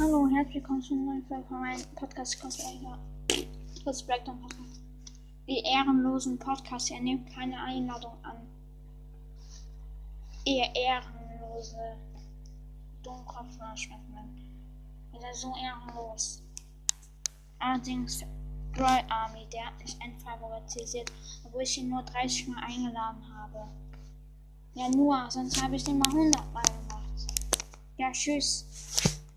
Hallo, herzlich willkommen zu einer neuen Folge von meinem Podcast Cosplayer. Das Breakdown Podcast. Die ehrenlosen Podcast, ihr nehmt keine Einladung an. Ihr ehrenlose Dummkopf-Verschwendungen. Ihr seid so ehrenlos. Allerdings, Droid Army, der hat mich entfavorisiert, obwohl ich ihn nur 30 Mal eingeladen habe. Ja, nur, sonst habe ich den mal 100 Mal gemacht. Ja, tschüss.